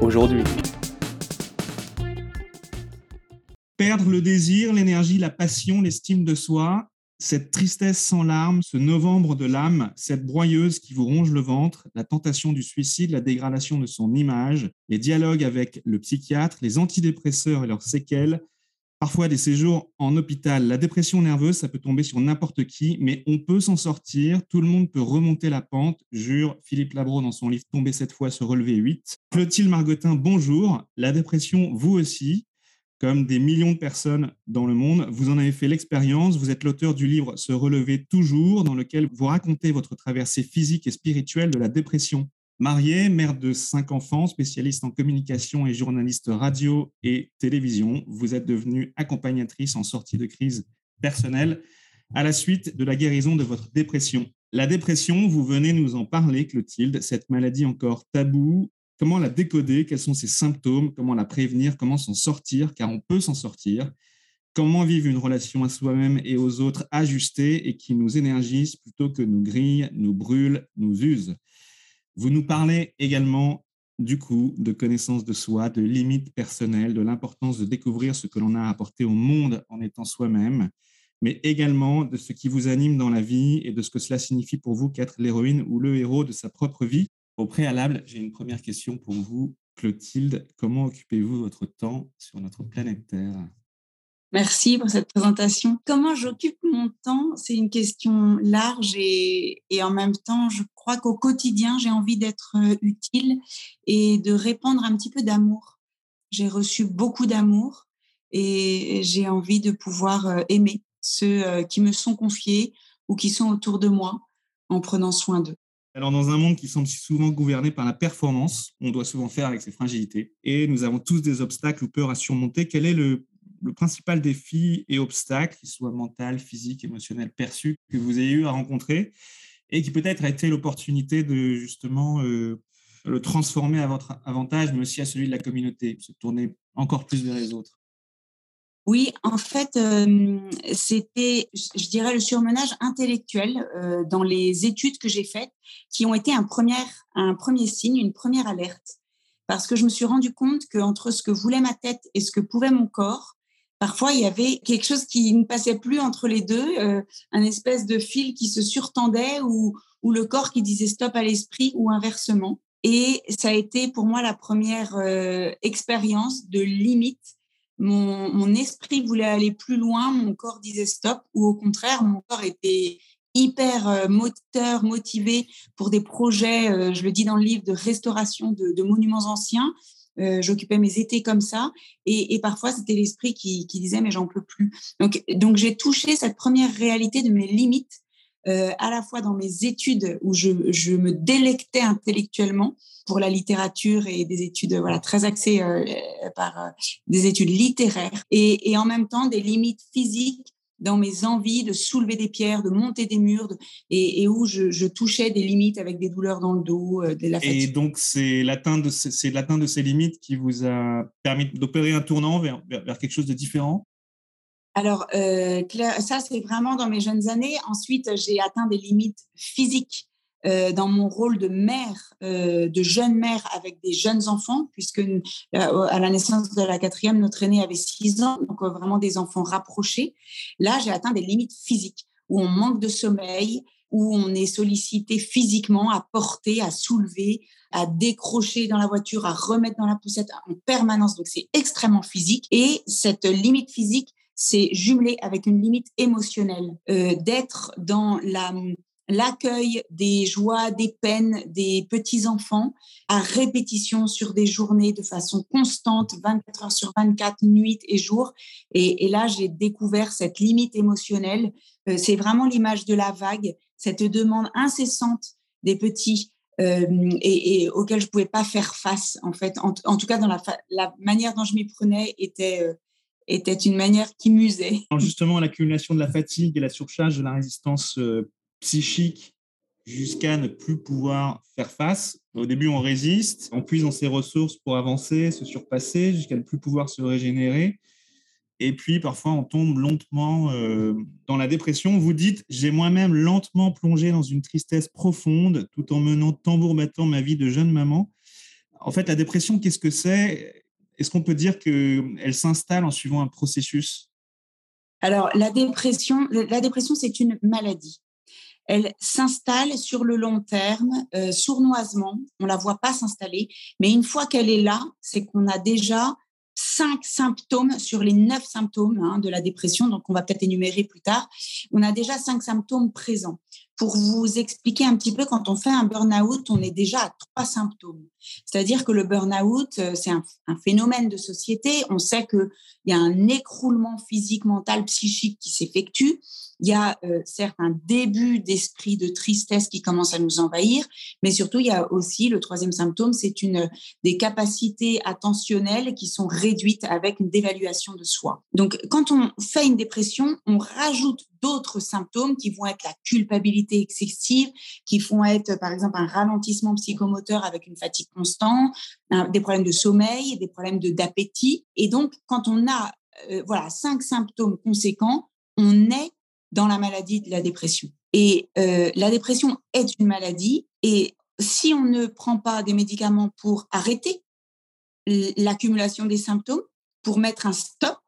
aujourd'hui. Perdre le désir, l'énergie, la passion, l'estime de soi, cette tristesse sans larmes, ce novembre de l'âme, cette broyeuse qui vous ronge le ventre, la tentation du suicide, la dégradation de son image, les dialogues avec le psychiatre, les antidépresseurs et leurs séquelles, parfois des séjours en hôpital. La dépression nerveuse, ça peut tomber sur n'importe qui, mais on peut s'en sortir. Tout le monde peut remonter la pente, jure Philippe Labro dans son livre Tomber cette fois, se relever 8. Clotilde Margotin, bonjour. La dépression, vous aussi, comme des millions de personnes dans le monde, vous en avez fait l'expérience. Vous êtes l'auteur du livre Se relever toujours, dans lequel vous racontez votre traversée physique et spirituelle de la dépression. Mariée, mère de cinq enfants, spécialiste en communication et journaliste radio et télévision, vous êtes devenue accompagnatrice en sortie de crise personnelle à la suite de la guérison de votre dépression. La dépression, vous venez nous en parler, Clotilde, cette maladie encore taboue. Comment la décoder? Quels sont ses symptômes? Comment la prévenir? Comment s'en sortir? Car on peut s'en sortir. Comment vivre une relation à soi-même et aux autres ajustée et qui nous énergise plutôt que nous grille, nous brûle, nous use? Vous nous parlez également du coup de connaissance de soi, de limites personnelles, de l'importance de découvrir ce que l'on a apporté au monde en étant soi-même, mais également de ce qui vous anime dans la vie et de ce que cela signifie pour vous qu'être l'héroïne ou le héros de sa propre vie. Au préalable, j'ai une première question pour vous, Clotilde. Comment occupez-vous votre temps sur notre planète Terre? Merci pour cette présentation. Comment j'occupe mon temps? C'est une question large et, en même temps, je crois qu'au quotidien, j'ai envie d'être euh, utile et de répandre un petit peu d'amour. J'ai reçu beaucoup d'amour et j'ai envie de pouvoir euh, aimer ceux euh, qui me sont confiés ou qui sont autour de moi en prenant soin d'eux. Alors, dans un monde qui semble si souvent gouverné par la performance, on doit souvent faire avec ses fragilités et nous avons tous des obstacles ou peurs à surmonter. Quel est le le principal défi et obstacle, qu'il soit mental, physique, émotionnel, perçu, que vous ayez eu à rencontrer et qui peut-être a été l'opportunité de justement euh, le transformer à votre avantage, mais aussi à celui de la communauté, se tourner encore plus vers les autres. Oui, en fait, euh, c'était, je dirais, le surmenage intellectuel euh, dans les études que j'ai faites, qui ont été un premier, un premier signe, une première alerte, parce que je me suis rendu compte qu'entre ce que voulait ma tête et ce que pouvait mon corps, parfois il y avait quelque chose qui ne passait plus entre les deux, euh, un espèce de fil qui se surtendait ou, le corps qui disait stop à l'esprit ou inversement. Et ça a été pour moi la première euh, expérience de limite. Mon, esprit voulait aller plus loin, mon corps disait stop, ou au contraire, mon corps était hyper euh, moteur, motivé pour des projets, je le dis dans le livre, de restauration de monuments anciens, euh, j'occupais mes étés comme ça. Et, et parfois, c'était l'esprit qui, qui, disait, mais j'en peux plus. Donc, donc j'ai touché cette première réalité de mes limites, euh, à la fois dans mes études où je, je, me délectais intellectuellement pour la littérature et des études voilà très axées euh, par euh, des études littéraires et, et en même temps des limites physiques dans mes envies de soulever des pierres, de monter des murs, et, où je, touchais des limites avec des douleurs dans le dos, euh, de la fatigue. Et donc, c'est l'atteinte de, ces, de ces limites qui vous a permis d'opérer un tournant vers, vers, quelque chose de différent? Alors, euh, ça, c'est vraiment dans mes jeunes années. Ensuite, j'ai atteint des limites physiques euh, dans mon rôle de mère, euh, de jeune mère avec des jeunes enfants, puisque euh, à la naissance de la quatrième, notre aîné avait six ans, donc vraiment des enfants rapprochés. Là, j'ai atteint des limites physiques où on manque de sommeil, où on est sollicité physiquement à porter, à soulever, à décrocher dans la voiture, à remettre dans la poussette en permanence. Donc c'est extrêmement physique. Et cette limite physique, c'est jumelé avec une limite émotionnelle, d'être dans la l'accueil des joies, des peines des petits-enfants à répétition sur des journées de façon constante, 24 heures sur 24, nuit et jour. Et, là, j'ai découvert cette limite émotionnelle. Euh, c'est vraiment l'image de la vague, cette demande incessante des petits et, auxquelles je pouvais pas faire face en fait. En, tout cas, dans la, la, manière dont je m'y prenais était était une manière qui musait. justement, l'accumulation de la fatigue et la surcharge de la résistance psychique jusqu'à ne plus pouvoir faire face. Au début, on résiste, on puise dans ses ressources pour avancer, se surpasser, jusqu'à ne plus pouvoir se régénérer. Et puis, parfois, on tombe lentement euh, dans la dépression. Vous dites, j'ai moi-même lentement plongé dans une tristesse profonde, tout en menant tambour battant ma vie de jeune maman. En fait, la dépression, qu'est-ce que c'est? Est-ce qu'on peut dire qu'elle s'installe en suivant un processus? Alors, la dépression, la dépression, c'est une maladie elle s'installe sur le long terme, euh, sournoisement. On la voit pas s'installer, mais une fois qu'elle est là, c'est qu'on a déjà cinq symptômes sur les neuf symptômes hein, de la dépression, donc on va peut-être énumérer plus tard. On a déjà cinq symptômes présents. Pour vous expliquer un petit peu, quand on fait un burn-out, on est déjà à trois symptômes. C'est-à-dire que le burn-out, euh, c'est un, un, phénomène de société. On sait qu'il y a un écroulement physique, mental, psychique qui s'effectue. Il y a euh, certes un début d'esprit de tristesse qui commence à nous envahir, mais surtout il y a aussi le troisième symptôme, c'est une des capacités attentionnelles qui sont réduites avec une dévaluation de soi. Donc quand on fait une dépression, on rajoute d'autres symptômes qui vont être la culpabilité excessive, qui vont être par exemple un ralentissement psychomoteur avec une fatigue constante, des problèmes de sommeil, des problèmes d'appétit. Et donc quand on a euh, voilà cinq symptômes conséquents, on est dans la maladie de la dépression. Et euh, la dépression est une maladie et si on ne prend pas des médicaments pour arrêter l'accumulation des symptômes, pour mettre un stop,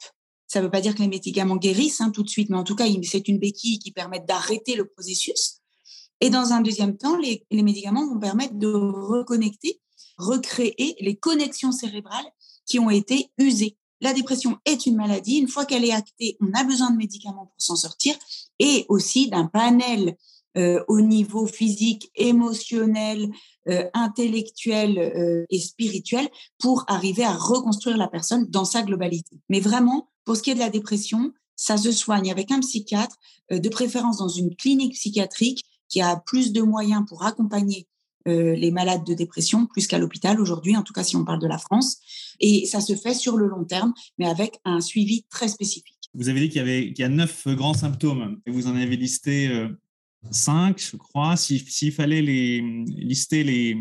ça ne veut pas dire que les médicaments guérissent hein, tout de suite, mais en tout cas, c'est une béquille qui permet d'arrêter le processus. Et dans un deuxième temps, les, les médicaments vont permettre de reconnecter, recréer les connexions cérébrales qui ont été usées la dépression est une maladie. Une fois qu'elle est actée, on a besoin de médicaments pour s'en sortir et aussi d'un panel euh, au niveau physique, émotionnel, euh, intellectuel euh, et spirituel pour arriver à reconstruire la personne dans sa globalité. Mais vraiment, pour ce qui est de la dépression, ça se soigne avec un psychiatre, de préférence dans une clinique psychiatrique qui a plus de moyens pour accompagner les malades de dépression plus qu'à l'hôpital aujourd'hui, en tout cas si on parle de la France. Et ça se fait sur le long terme, mais avec un suivi très spécifique. Vous avez dit qu'il y, avait, qu'il y a neuf grands symptômes et vous en avez listé euh, cinq, je crois. S'il fallait les, lister les,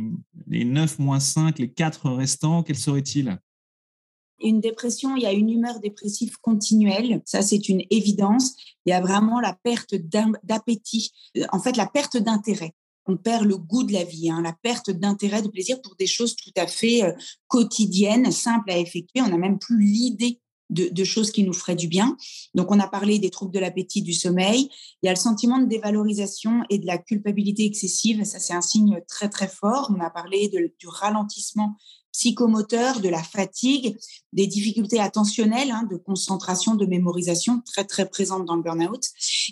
les neuf moins cinq, les quatre restants, quels seraient-ils? Une dépression, il y a une humeur dépressive continuelle, ça c'est une évidence. Il y a vraiment la perte d'appétit, en fait la perte d'intérêt on perd le goût de la vie, hein, la perte d'intérêt, de plaisir pour des choses tout à fait euh, quotidiennes, simples à effectuer. On n'a même plus l'idée de, choses qui nous feraient du bien. Donc, on a parlé des troubles de l'appétit, du sommeil. Il y a le sentiment de dévalorisation et de la culpabilité excessive. Ça, c'est un signe très, très fort. On a parlé du ralentissement psychomoteur, de la fatigue, des difficultés attentionnelles, hein, de concentration, de mémorisation très très présentes dans le burn-out.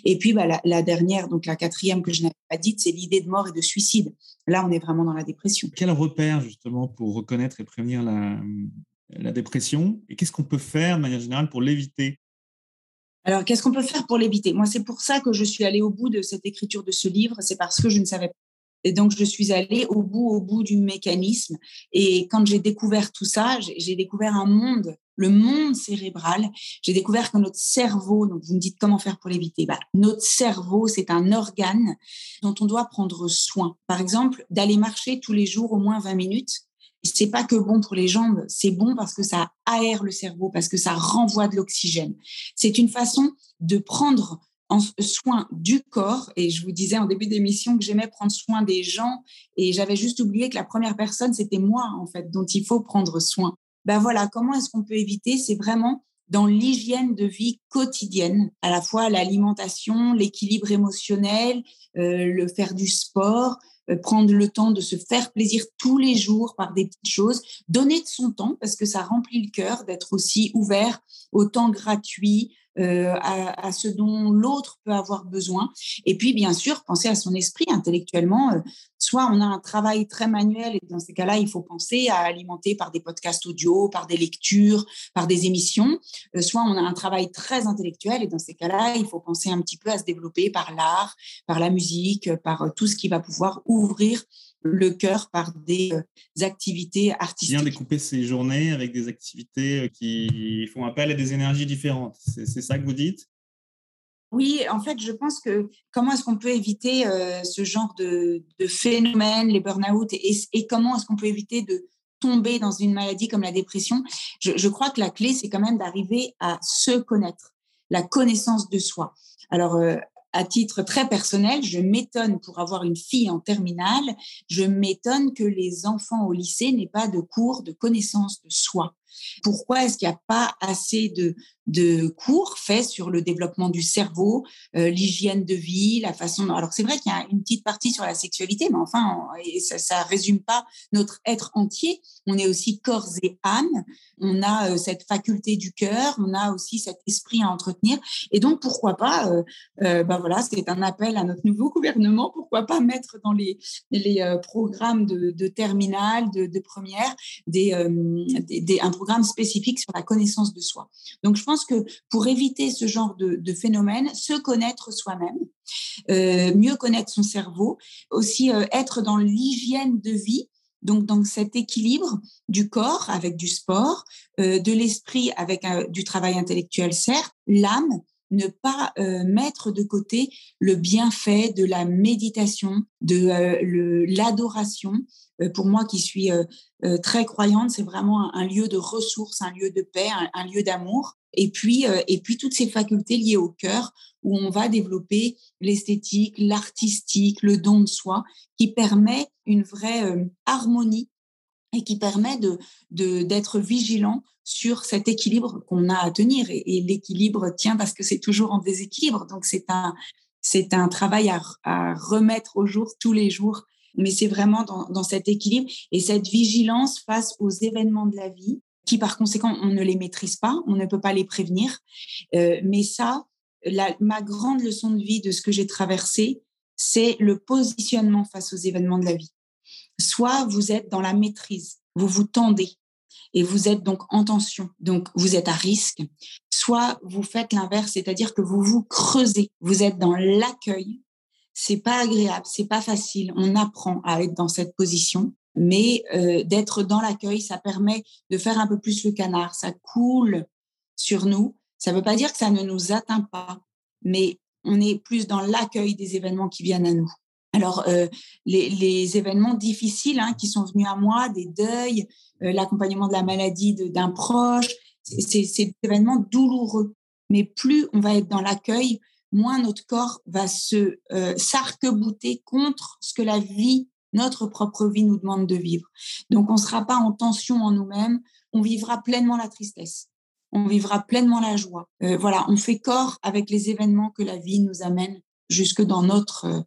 Et puis bah, la, dernière, donc la quatrième que je n'avais pas dite, c'est l'idée de mort et de suicide. Là, on est vraiment dans la dépression. Quel repère justement pour reconnaître et prévenir la, la dépression? Et qu'est-ce qu'on peut faire de manière générale pour l'éviter? Alors, qu'est-ce qu'on peut faire pour l'éviter? Moi, c'est pour ça que je suis allée au bout de cette écriture de ce livre. C'est parce que je ne savais et donc, je suis allée au bout, au bout du mécanisme. Et quand j'ai découvert tout ça, j'ai découvert un monde, le monde cérébral. J'ai découvert que notre cerveau, donc vous me dites comment faire pour l'éviter, bah, notre cerveau, c'est un organe dont on doit prendre soin. Par exemple, d'aller marcher tous les jours au moins 20 minutes. C'est pas que bon pour les jambes, c'est bon parce que ça aère le cerveau, parce que ça renvoie de l'oxygène. C'est une façon de prendre en soin du corps. Et je vous disais en début d'émission que j'aimais prendre soin des gens et j'avais juste oublié que la première personne, c'était moi, en fait, dont il faut prendre soin. Ben voilà, comment est-ce qu'on peut éviter? C'est vraiment dans l'hygiène de vie quotidienne, à la fois l'alimentation, l'équilibre émotionnel, euh, le faire du sport, euh, prendre le temps de se faire plaisir tous les jours par des petites choses, donner de son temps parce que ça remplit le cœur d'être aussi ouvert au temps gratuit, euh, à, ce dont l'autre peut avoir besoin. Et puis, bien sûr, penser à son esprit intellectuellement. Euh, soit on a un travail très manuel et dans ces cas-là, il faut penser à alimenter par des podcasts audio, par des lectures, par des émissions. Euh, soit on a un travail très intellectuel et dans ces cas-là, il faut penser un petit peu à se développer par l'art, par la musique, par tout ce qui va pouvoir ouvrir le cœur par des activités artistiques. Bien découper ces journées avec des activités qui font appel à des énergies différentes. C'est ça que vous dites? Oui, en fait, je pense que comment est-ce qu'on peut éviter ce genre de, de phénomène, les burn-out, et, et, comment est-ce qu'on peut éviter de tomber dans une maladie comme la dépression? Je, je crois que la clé, c'est quand même d'arriver à se connaître, la connaissance de soi. Alors, à titre très personnel, je m'étonne pour avoir une fille en terminale, je m'étonne que les enfants au lycée n'aient pas de cours de connaissance de soi. Pourquoi est-ce qu'il n'y a pas assez de, de cours faits sur le développement du cerveau, euh, l'hygiène de vie, la façon. Alors c'est vrai qu'il y a une petite partie sur la sexualité, mais enfin, ça, ne résume pas notre être entier. On est aussi corps et âme. On a euh, cette faculté du cœur, on a aussi cet esprit à entretenir. Et donc pourquoi pas euh, ben voilà, c'est un appel à notre nouveau gouvernement. Pourquoi pas mettre dans les les programmes de, terminale, de, première, des, des, des un programme spécifique sur la connaissance de soi. Donc, je pense que pour éviter ce genre de, phénomène, se connaître soi-même, euh, mieux connaître son cerveau, aussi euh, être dans l'hygiène de vie, donc dans cet équilibre du corps avec du sport, euh, de l'esprit avec du travail intellectuel, certes, l'âme, ne pas mettre de côté le bienfait de la méditation, de l'adoration, euh, pour moi qui suis euh, euh, très croyante, c'est vraiment un, lieu de ressources, un lieu de paix, un, lieu d'amour. Et puis, et puis toutes ces facultés liées au cœur où on va développer l'esthétique, l'artistique, le don de soi, qui permet une vraie harmonie et qui permet de d'être vigilant sur cet équilibre qu'on a à tenir. Et, l'équilibre tient parce que c'est toujours en déséquilibre. Donc c'est un travail à, à, remettre au jour tous les jours mais c'est vraiment dans, cet équilibre et cette vigilance face aux événements de la vie qui, par conséquent, on ne les maîtrise pas, on ne peut pas les prévenir. Euh, mais ça, ma grande leçon de vie de ce que j'ai traversé, c'est le positionnement face aux événements de la vie. Soit vous êtes dans la maîtrise, vous vous tendez et vous êtes donc en tension, donc vous êtes à risque. Soit vous faites l'inverse, c'est-à-dire que vous vous creusez, vous êtes dans l'accueil c'est pas agréable, c'est pas facile. On apprend à être dans cette position, mais euh, d'être dans l'accueil, ça permet de faire un peu plus le canard. Ça coule sur nous. Ça ne veut pas dire que ça ne nous atteint pas, mais on est plus dans l'accueil des événements qui viennent à nous. Alors, euh, les, événements difficiles hein, qui sont venus à moi, des deuils, euh, l'accompagnement de la maladie d'un proche, c'est des événements douloureux. Mais plus on va être dans l'accueil, moins notre corps va se euh, s'arc-bouter contre ce que la vie, notre propre vie nous demande de vivre. Donc on ne sera pas en tension en nous-mêmes, on vivra pleinement la tristesse, on vivra pleinement la joie. Euh, voilà, on fait corps avec les événements que la vie nous amène jusque dans notre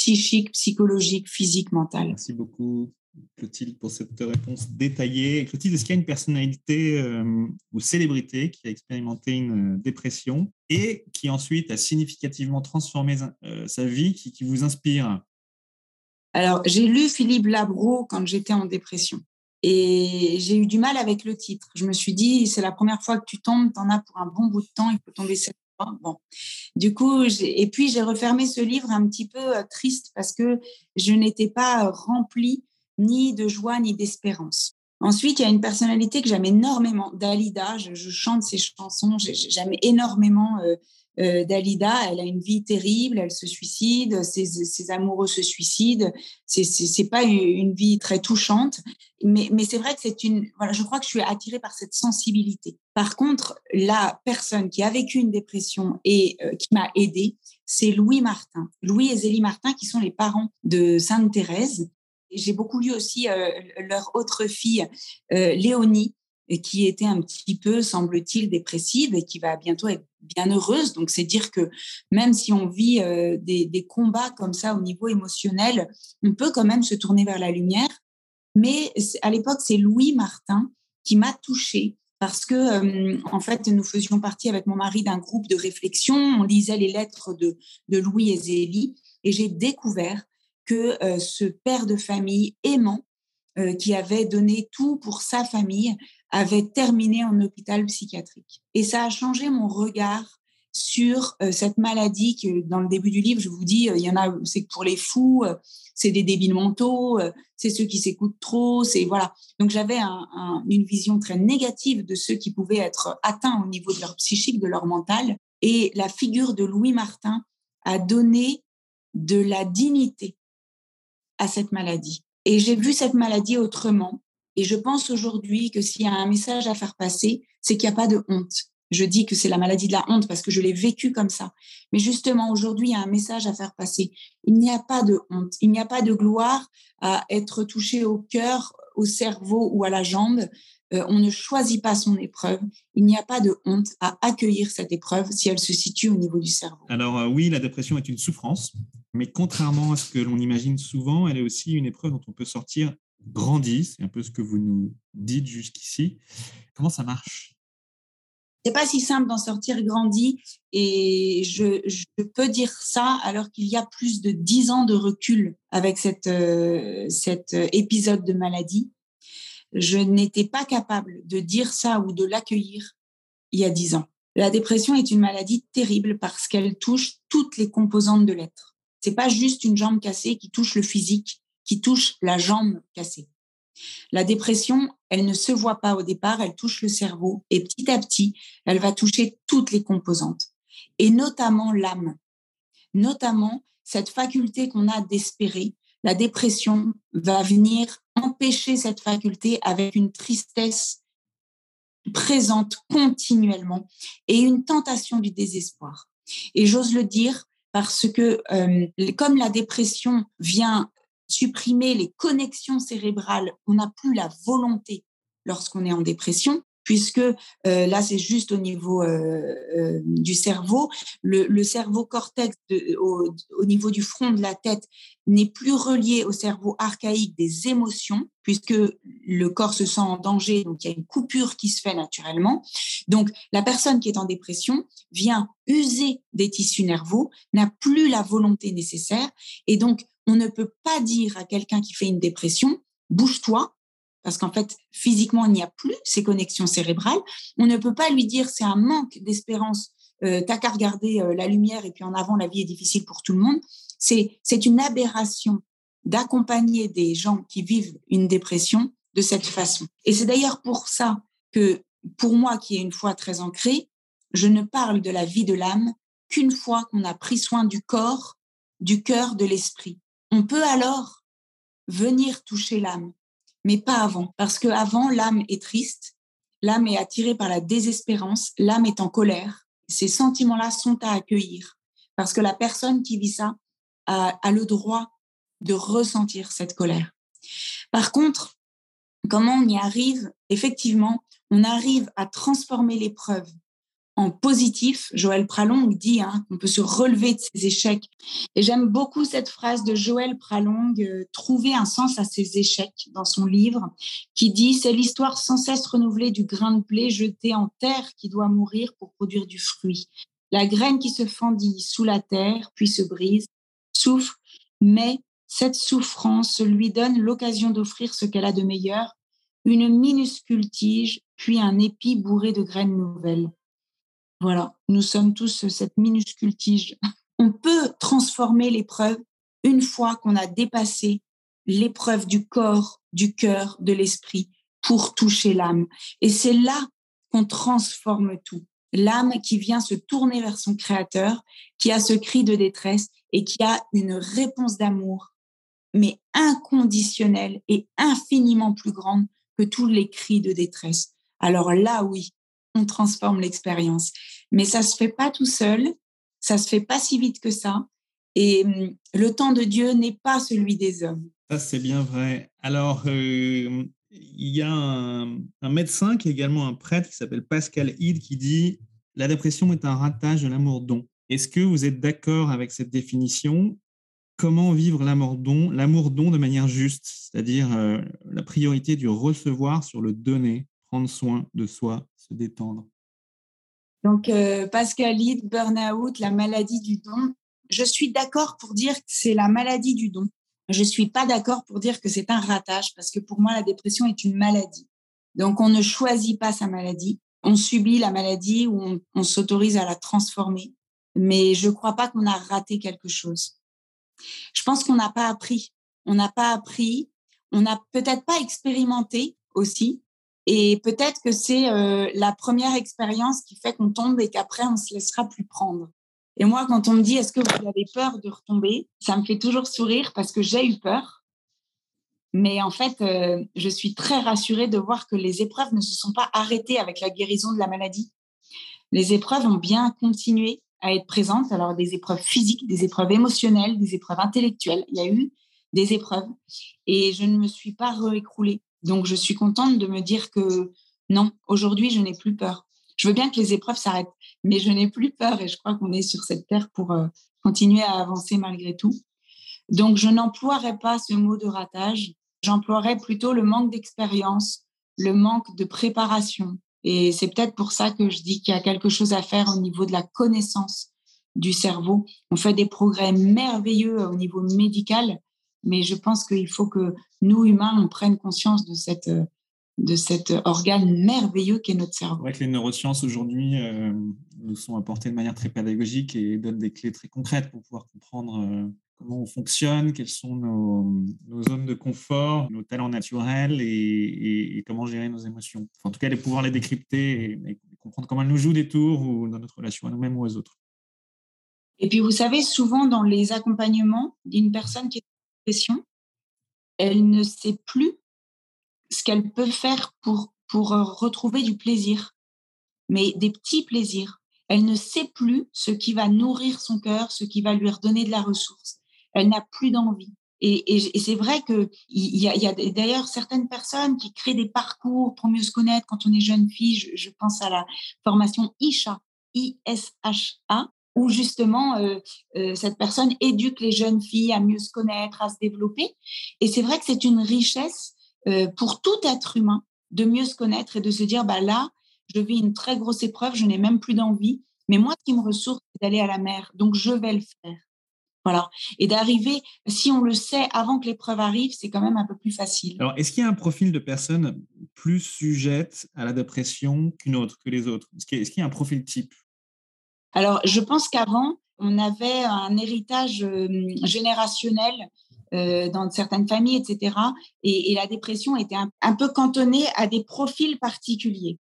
psychique, psychologique, physique, mental. Merci beaucoup. Clotilde, pour cette réponse détaillée. Clotilde, est-ce qu'il y a une personnalité euh, ou célébrité qui a expérimenté une euh, dépression et qui ensuite a significativement transformé euh, sa vie, qui, vous inspire? Alors, j'ai lu Philippe Labro quand j'étais en dépression. Et j'ai eu du mal avec le titre. Je me suis dit, c'est la première fois que tu tombes, tu en as pour un bon bout de temps, il faut tomber sept. Bon. Du coup, et puis j'ai refermé ce livre un petit peu triste parce que je n'étais pas remplie ni de joie, ni d'espérance. Ensuite, il y a une personnalité que j'aime énormément, Dalida. Je, chante ses chansons, j'aime énormément euh, euh, Dalida. Elle a une vie terrible, elle se suicide, ses, amoureux se suicident. C'est pas une vie très touchante, mais, c'est vrai que c'est une. Voilà, je crois que je suis attirée par cette sensibilité. Par contre, la personne qui a vécu une dépression et euh, qui m'a aidée, c'est Louis Martin. Louis et Zélie Martin, qui sont les parents de Sainte Thérèse. J'ai beaucoup lu aussi euh, leur autre fille, euh, Léonie, qui était un petit peu, semble-t-il, dépressive et qui va bientôt être bien heureuse. Donc, c'est dire que même si on vit euh, des, combats comme ça au niveau émotionnel, on peut quand même se tourner vers la lumière. Mais à l'époque, c'est Louis Martin qui m'a touchée parce que, en fait, nous faisions partie avec mon mari d'un groupe de réflexion. On lisait les lettres de, de Louis et Zélie et j'ai découvert que euh, ce père de famille aimant, euh, qui avait donné tout pour sa famille, avait terminé en hôpital psychiatrique. Et ça a changé mon regard sur cette maladie que dans le début du livre, je vous dis, il y en a, c'est pour les fous, c'est des débiles mentaux, c'est ceux qui s'écoutent trop, c'est voilà. Donc j'avais une vision très négative de ceux qui pouvaient être atteints au niveau de leur psychique, de leur mental. Et la figure de Louis Martin a donné de la dignité à cette maladie. Et j'ai vu cette maladie autrement. Et je pense aujourd'hui que s'il y a un message à faire passer, c'est qu'il n'y a pas de honte. Je dis que c'est la maladie de la honte parce que je l'ai vécu comme ça. Mais justement, aujourd'hui, il y a un message à faire passer. Il n'y a pas de honte. Il n'y a pas de gloire à être touché au cœur, au cerveau ou à la jambe. Euh, on ne choisit pas son épreuve. Il n'y a pas de honte à accueillir cette épreuve si elle se situe au niveau du cerveau. Alors euh, oui, la dépression est une souffrance, mais contrairement à ce que l'on imagine souvent, elle est aussi une épreuve dont on peut sortir grandi. C'est un peu ce que vous nous dites jusqu'ici. Comment ça marche? C'est pas si simple d'en sortir grandi et je, peux dire ça alors qu'il y a plus de dix ans de recul avec cette, euh, cet épisode de maladie. Je n'étais pas capable de dire ça ou de l'accueillir il y a dix ans. La dépression est une maladie terrible parce qu'elle touche toutes les composantes de l'être. C'est pas juste une jambe cassée qui touche le physique, qui touche la jambe cassée. La dépression, elle ne se voit pas au départ, elle touche le cerveau et petit à petit, elle va toucher toutes les composantes et notamment l'âme. Notamment cette faculté qu'on a d'espérer. La dépression va venir empêcher cette faculté avec une tristesse présente continuellement et une tentation du désespoir. Et j'ose le dire parce que euh, comme la dépression vient supprimer les connexions cérébrales. On n'a plus la volonté lorsqu'on est en dépression puisque euh, là c'est juste au niveau euh, euh, du cerveau. Le, cerveau cortex au, niveau du front de la tête n'est plus relié au cerveau archaïque des émotions, puisque le corps se sent en danger, donc il y a une coupure qui se fait naturellement. Donc la personne qui est en dépression vient user des tissus nerveux, n'a plus la volonté nécessaire, et donc on ne peut pas dire à quelqu'un qui fait une dépression, bouge-toi, parce qu'en fait, physiquement, il n'y a plus ces connexions cérébrales. On ne peut pas lui dire c'est un manque d'espérance, euh, t'as qu'à regarder euh, la lumière et puis en avant, la vie est difficile pour tout le monde. C'est, une aberration d'accompagner des gens qui vivent une dépression de cette façon. Et c'est d'ailleurs pour ça que, pour moi qui est une foi très ancrée, je ne parle de la vie de l'âme qu'une fois qu'on a pris soin du corps, du cœur, de l'esprit. On peut alors venir toucher l'âme, mais pas avant, parce que avant l'âme est triste, l'âme est attirée par la désespérance, l'âme est en colère. Ces sentiments-là sont à accueillir, parce que la personne qui vit ça a, a le droit de ressentir cette colère. Par contre, comment on y arrive? Effectivement, on arrive à transformer l'épreuve en positif. Joël Pralong dit hein, qu'on peut se relever de ses échecs. Et j'aime beaucoup cette phrase de Joël Pralong, euh, trouver un sens à ses échecs dans son livre, qui dit c'est l'histoire sans cesse renouvelée du grain de blé jeté en terre qui doit mourir pour produire du fruit. La graine qui se fendit sous la terre, puis se brise, souffre, mais cette souffrance lui donne l'occasion d'offrir ce qu'elle a de meilleur, une minuscule tige, puis un épi bourré de graines nouvelles. Voilà, nous sommes tous cette minuscule tige. On peut transformer l'épreuve une fois qu'on a dépassé l'épreuve du corps, du cœur, de l'esprit pour toucher l'âme. Et c'est là qu'on transforme tout. L'âme qui vient se tourner vers son créateur, qui a ce cri de détresse et qui a une réponse d'amour, mais inconditionnelle et infiniment plus grande que tous les cris de détresse. Alors là, oui, on transforme l'expérience. Mais ça se fait pas tout seul, ça se fait pas si vite que ça. Et hum, le temps de Dieu n'est pas celui des hommes. Ça, c'est bien vrai. Alors, il y a un, médecin qui est également un prêtre qui s'appelle Pascal Hide qui dit La dépression est un ratage de l'amour-don. Est-ce que vous êtes d'accord avec cette définition? Comment vivre l'amour-don L'amour-don de manière juste, c'est-à-dire euh, la priorité du recevoir sur le donner, prendre soin de soi, détendre Donc, euh, Pascalide, burn-out, la maladie du don. Je suis d'accord pour dire que c'est la maladie du don. Je ne suis pas d'accord pour dire que c'est un ratage parce que pour moi, la dépression est une maladie. Donc, on ne choisit pas sa maladie. on subit la maladie ou on, on s'autorise à la transformer. Mais je ne crois pas qu'on a raté quelque chose. Je pense qu'on n'a pas appris. On n'a pas appris. On n'a peut-être pas expérimenté aussi. Et peut-être que c'est euh, la première expérience qui fait qu'on tombe et qu'après, on se laissera plus prendre. Et moi, quand on me dit, est-ce que vous avez peur de retomber? Ça me fait toujours sourire parce que j'ai eu peur. Mais en fait, euh, je suis très rassurée de voir que les épreuves ne se sont pas arrêtées avec la guérison de la maladie. Les épreuves ont bien continué à être présentes. Alors, des épreuves physiques, des épreuves émotionnelles, des épreuves intellectuelles. Il y a eu des épreuves et je ne me suis pas réécroulée. Donc, je suis contente de me dire que non, aujourd'hui, je n'ai plus peur. Je veux bien que les épreuves s'arrêtent, mais je n'ai plus peur et je crois qu'on est sur cette terre pour euh, continuer à avancer malgré tout. Donc, je n'emploierai pas ce mot de ratage, j'emploierai plutôt le manque d'expérience, le manque de préparation. Et c'est peut-être pour ça que je dis qu'il y a quelque chose à faire au niveau de la connaissance du cerveau. On fait des progrès merveilleux au niveau médical, mais je pense qu'il faut que nous, humains, on prenne conscience de, cette, de cet organe merveilleux qu'est notre cerveau. C'est vrai que les neurosciences aujourd'hui euh, nous sont apportées de manière très pédagogique et donnent des clés très concrètes pour pouvoir comprendre euh, comment on fonctionne, quelles sont nos, nos, zones de confort, nos talents naturels et, et, comment gérer nos émotions. en tout cas, de pouvoir les décrypter et, et comprendre comment elles nous jouent des tours ou dans notre relation à nous-mêmes ou aux autres. Et puis, vous savez, souvent dans les accompagnements d'une personne qui est elle ne sait plus ce qu'elle peut faire pour, pour euh, retrouver du plaisir, mais des petits plaisirs. Elle ne sait plus ce qui va nourrir son cœur, ce qui va lui redonner de la ressource. Elle n'a plus d'envie. Et, c'est vrai qu'il y a, y a d'ailleurs certaines personnes qui créent des parcours pour mieux se connaître quand on est jeune fille. Je, je pense à la formation ISHA, I-S-H-A, où justement euh, euh, cette personne éduque les jeunes filles à mieux se connaître, à se développer. Et c'est vrai que c'est une richesse euh, pour tout être humain de mieux se connaître et de se dire, bah là, je vis une très grosse épreuve, je n'ai même plus d'envie, mais moi, ce qui me ressource, c'est d'aller à la mer, donc je vais le faire. Voilà. Et d'arriver, si on le sait avant que l'épreuve arrive, c'est quand même un peu plus facile. Alors, est-ce qu'il y a un profil de personne plus sujette à la dépression qu'une autre, que les autres? Est-ce qu'il y a un profil type? Alors, je pense qu'avant, on avait un héritage euh, générationnel euh, dans certaines familles, etc. Et, la dépression était un, peu cantonnée à des profils particuliers.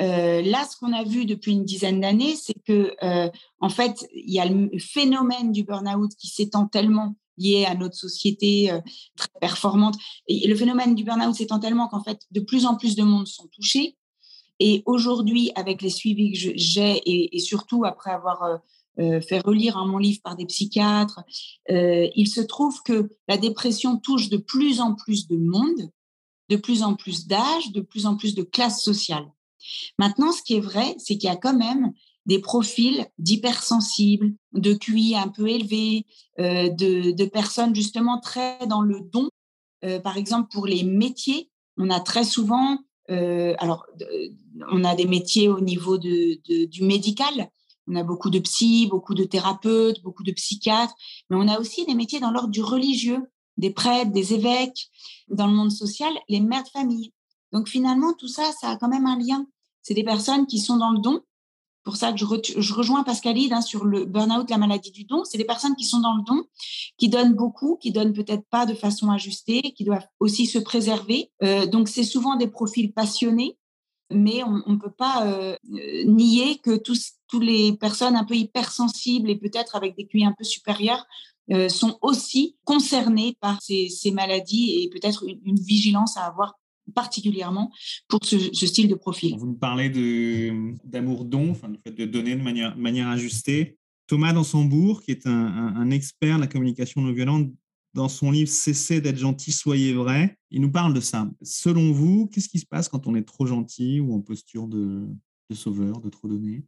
Euh, là, ce qu'on a vu depuis une dizaine d'années, c'est que, en fait, il y a le phénomène du burn-out qui s'étend tellement lié à notre société très performante. Et le phénomène du burn-out s'étend tellement qu'en fait, de plus en plus de monde sont touchés. Et aujourd'hui, avec les suivis que j'ai et, surtout après avoir euh, euh, fait relire mon livre par des psychiatres, euh, il se trouve que la dépression touche de plus en plus de monde, de plus en plus d'âge, de plus en plus de classes sociales. Maintenant, ce qui est vrai, c'est qu'il y a quand même des profils d'hypersensibles, de QI un peu élevé, de, de, personnes justement très dans le don. par exemple, pour les métiers, on a très souvent euh, alors, on a des métiers au niveau de, du médical. On a beaucoup de psy, beaucoup de thérapeutes, beaucoup de psychiatres, mais on a aussi des métiers dans l'ordre du religieux, des prêtres, des évêques, dans le monde social, les mères de famille. Donc finalement, tout ça, ça a quand même un lien. C'est des personnes qui sont dans le don, pour ça que je, rejoins Pascalide hein, sur le burn-out, la maladie du don. C'est des personnes qui sont dans le don, qui donnent beaucoup, qui donnent peut-être pas de façon ajustée, qui doivent aussi se préserver. Euh, donc, c'est souvent des profils passionnés, mais on ne peut pas euh, nier que tous, tous les personnes un peu hypersensibles et peut-être avec des QI un peu supérieurs euh, sont aussi concernées par ces maladies et peut-être une vigilance à avoir particulièrement pour ce, style de profil. Vous nous parlez d'amour-don, enfin, le fait de donner de manière, manière ajustée. Thomas Dansembourg, qui est un, un, expert de la communication non violente, dans son livre Cessez d'être gentil, soyez vrai, il nous parle de ça. Selon vous, qu'est-ce qui se passe quand on est trop gentil ou en posture de, de sauveur, de trop donner?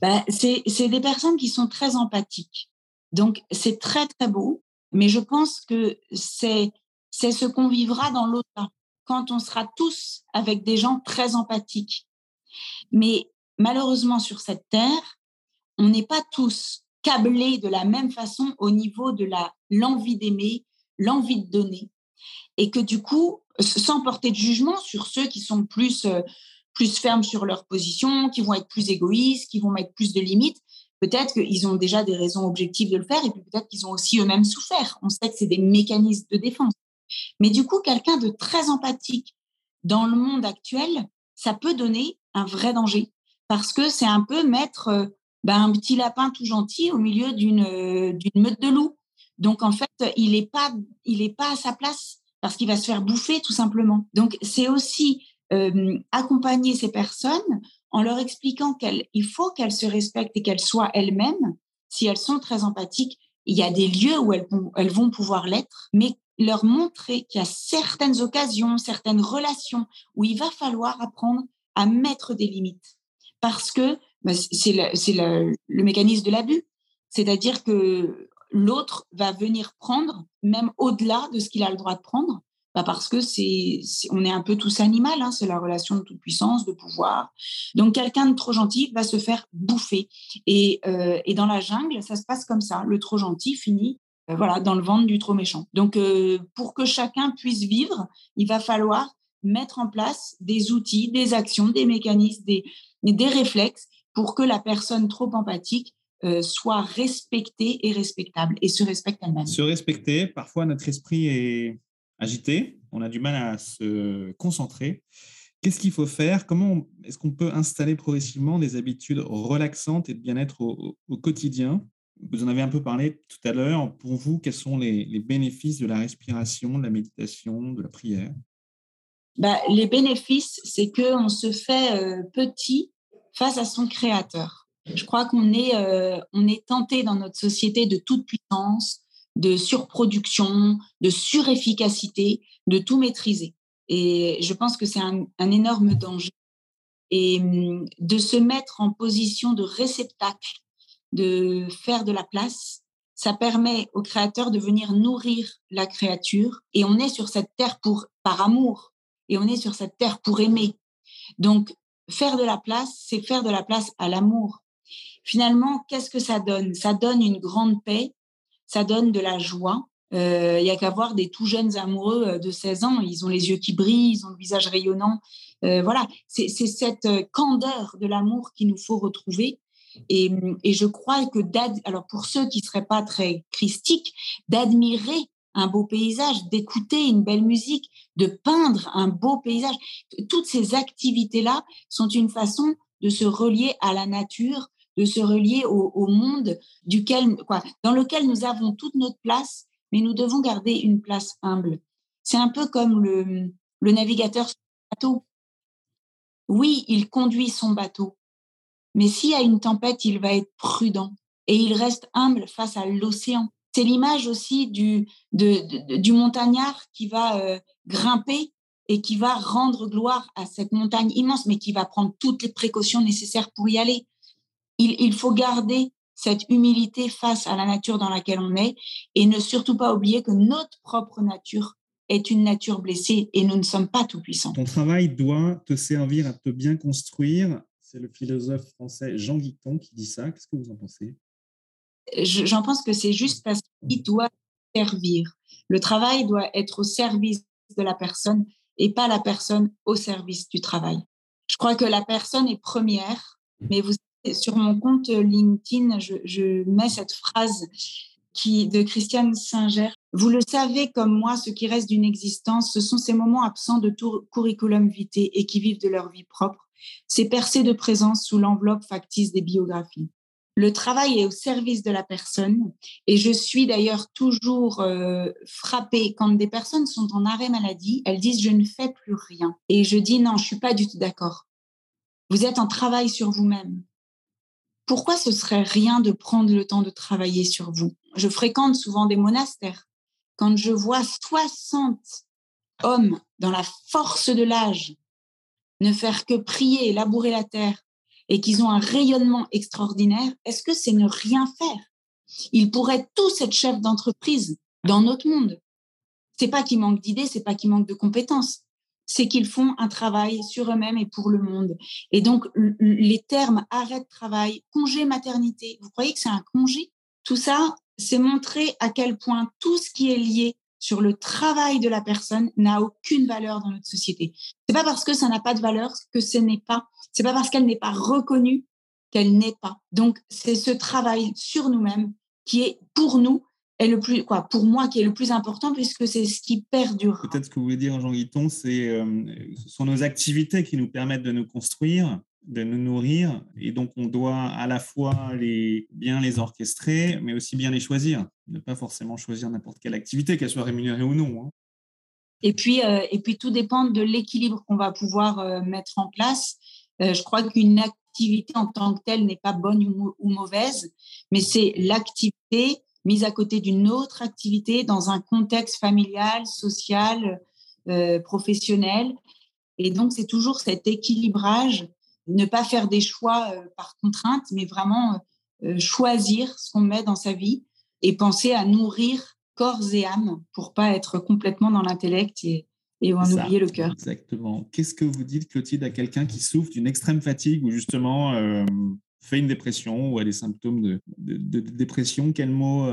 Ben, C'est des personnes qui sont très empathiques. Donc, c'est très, très beau, mais je pense que c'est ce qu'on vivra dans l'au-delà quand on sera tous avec des gens très empathiques. Mais malheureusement, sur cette terre, on n'est pas tous câblés de la même façon au niveau de l'envie d'aimer, l'envie de donner. Et que du coup, sans porter de jugement sur ceux qui sont plus, euh, plus fermes sur leur position, qui vont être plus égoïstes, qui vont mettre plus de limites. Peut-être qu'ils ont déjà des raisons objectives de le faire et puis peut-être qu'ils ont aussi eux-mêmes souffert. On sait que c'est des mécanismes de défense. Mais du coup, quelqu'un de très empathique dans le monde actuel, ça peut donner un vrai danger parce que c'est un peu mettre euh, ben, un petit lapin tout gentil au milieu d'une euh, meute de loups. Donc en fait, il n'est pas pas à sa place parce qu'il va se faire bouffer tout simplement. Donc c'est aussi accompagner ces personnes en leur expliquant qu'il faut qu'elles se respectent et qu'elles soient elles-mêmes. Si elles sont très empathiques, il y a des lieux où elles, elles vont pouvoir l'être, mais leur montrer qu'il y a certaines occasions, certaines relations où il va falloir apprendre à mettre des limites. Parce que bah, c'est le, mécanisme de l'abus. C'est-à-dire que l'autre va venir prendre, même au-delà de ce qu'il a le droit de prendre, bah parce que c'est, on est un peu tous animal, hein, c'est la relation de toute puissance, de pouvoir. Donc quelqu'un de trop gentil va se faire bouffer. Et, euh, et, dans la jungle, ça se passe comme ça. Le trop gentil finit voilà, dans le ventre du trop méchant. Donc euh, pour que chacun puisse vivre, il va falloir mettre en place des outils, des actions, des mécanismes, des, des réflexes pour que la personne trop empathique soit respectée et respectable et se respecte elle-même. Se respecter, parfois notre esprit est agité, on a du mal à se concentrer. Qu'est-ce qu'il faut faire? Comment est-ce qu'on peut installer progressivement des habitudes relaxantes et de bien-être au, quotidien? Vous en avez un peu parlé tout à l'heure. Pour vous, quels sont les, bénéfices de la respiration, de la méditation, de la prière? Bah, Les bénéfices, c'est qu'on se fait euh, petit face à son créateur. Je crois qu'on est, euh, est tenté dans notre société de toute puissance, de surproduction, de surefficacité, de tout maîtriser. Et je pense que c'est un, énorme danger. Et hum, de se mettre en position de réceptacle, de faire de la place, ça permet au créateur de venir nourrir la créature. Et on est sur cette terre pour, par amour. Et on est sur cette terre pour aimer. Donc, faire de la place, c'est faire de la place à l'amour. Finalement, qu'est-ce que ça donne? Ça donne une grande paix ça donne de la joie. Euh, il y a qu'à voir des tout jeunes amoureux euh, de 16 ans, ils ont les yeux qui brillent, ils ont le visage rayonnant. Euh, voilà, c'est cette candeur de l'amour qu'il nous faut retrouver. Et, je crois que, alors pour ceux qui seraient pas très christiques, d'admirer un beau paysage, d'écouter une belle musique, de peindre un beau paysage, toutes ces activités-là sont une façon de se relier à la nature, de se relier au, monde duquel, quoi, dans lequel nous avons toute notre place, mais nous devons garder une place humble. C'est un peu comme le, le navigateur sur le bateau. Oui, il conduit son bateau, mais s'il y a une tempête, il va être prudent et il reste humble face à l'océan. C'est l'image aussi du, du montagnard qui va euh, grimper et qui va rendre gloire à cette montagne immense, mais qui va prendre toutes les précautions nécessaires pour y aller il, faut garder cette humilité face à la nature dans laquelle on est et ne surtout pas oublier que notre propre nature est une nature blessée et nous ne sommes pas tout puissants. Ton travail doit te servir à te bien construire. C'est le philosophe français Jean Guiton qui dit ça. Qu'est-ce que vous en pensez? J'en pense que c'est juste parce qu'il doit servir. Le travail doit être au service de la personne et pas la personne au service du travail. Je crois que la personne est première, mais vous sur mon compte LinkedIn, je, mets cette phrase qui, de Christiane Singer. Vous le savez comme moi, ce qui reste d'une existence, ce sont ces moments absents de tout curriculum vitae et qui vivent de leur vie propre, ces percées de présence sous l'enveloppe factice des biographies. Le travail est au service de la personne et je suis d'ailleurs toujours euh, frappée quand des personnes sont en arrêt maladie, elles disent je ne fais plus rien. Et je dis non, je suis pas du tout d'accord. Vous êtes en travail sur vous-même pourquoi ce serait rien de prendre le temps de travailler sur vous? Je fréquente souvent des monastères. Quand je vois 60 hommes dans la force de l'âge ne faire que prier et labourer la terre et qu'ils ont un rayonnement extraordinaire, est-ce que c'est ne rien faire? Ils pourraient tous être chefs d'entreprise dans notre monde. C'est pas qu'ils manquent d'idées, c'est pas qu'ils manquent de compétences c'est qu'ils font un travail sur eux-mêmes et pour le monde. Et donc, les termes arrêt de travail, congé maternité, vous croyez que c'est un congé? Tout ça, c'est montrer à quel point tout ce qui est lié sur le travail de la personne n'a aucune valeur dans notre société. C'est pas parce que ça n'a pas de valeur que ce n'est pas. C'est pas parce qu'elle n'est pas reconnue qu'elle n'est pas. Donc c'est ce travail sur nous-mêmes qui est pour nous est le plus quoi pour moi qui est le plus important puisque c'est ce qui perdure. Peut-être ce que vous voulez dire Jean Guiton, c'est euh, ce sont nos activités qui nous permettent de nous construire de nous nourrir. Et donc on doit à la fois les, bien les orchestrer mais aussi bien les choisir. Ne pas forcément choisir n'importe quelle activité qu'elle soit rémunérée ou non hein. et puis euh, et puis tout dépend de l'équilibre qu'on va pouvoir euh, mettre en place. Euh, je crois qu'une activité en tant que telle n'est pas bonne ou, ou mauvaise mais c'est l'activité mise à côté d'une autre activité dans un contexte familial social professionnel. Et donc c'est toujours cet équilibrage ne pas faire des choix par contrainte, mais vraiment choisir ce qu'on met dans sa vie et penser à nourrir corps et âme pour pas être complètement dans l'intellect et, et en oublier le cœur. Exactement. Qu'est-ce que vous dites, Clotilde, à quelqu'un qui souffre d'une extrême fatigue ou justement euh, fait une dépression ou a des symptômes de, de, dépression? Quel mot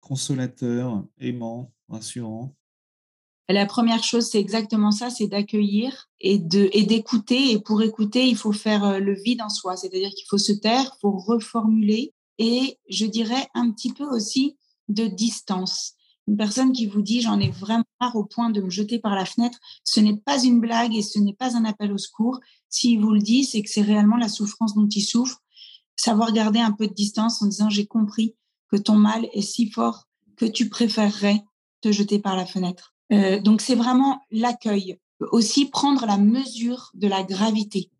consolateur, aimant, rassurant? La première chose, c'est exactement ça, c'est d'accueillir et d'écouter. Et pour écouter, il faut faire euh, le vide en soi, c'est-à-dire qu'il faut se taire, faut reformuler et je dirais un petit peu aussi de distance. Une personne qui vous dit j'en ai vraiment marre au point de me jeter par la fenêtre, ce n'est pas une blague et ce n'est pas un appel au secours. S'il vous le dit, c'est que c'est réellement la souffrance dont il souffre. Savoir garder un peu de distance en disant j'ai compris que ton mal est si fort que tu préférerais te jeter par la fenêtre. Euh, donc c'est vraiment l'accueil. Aussi prendre la mesure de la gravité.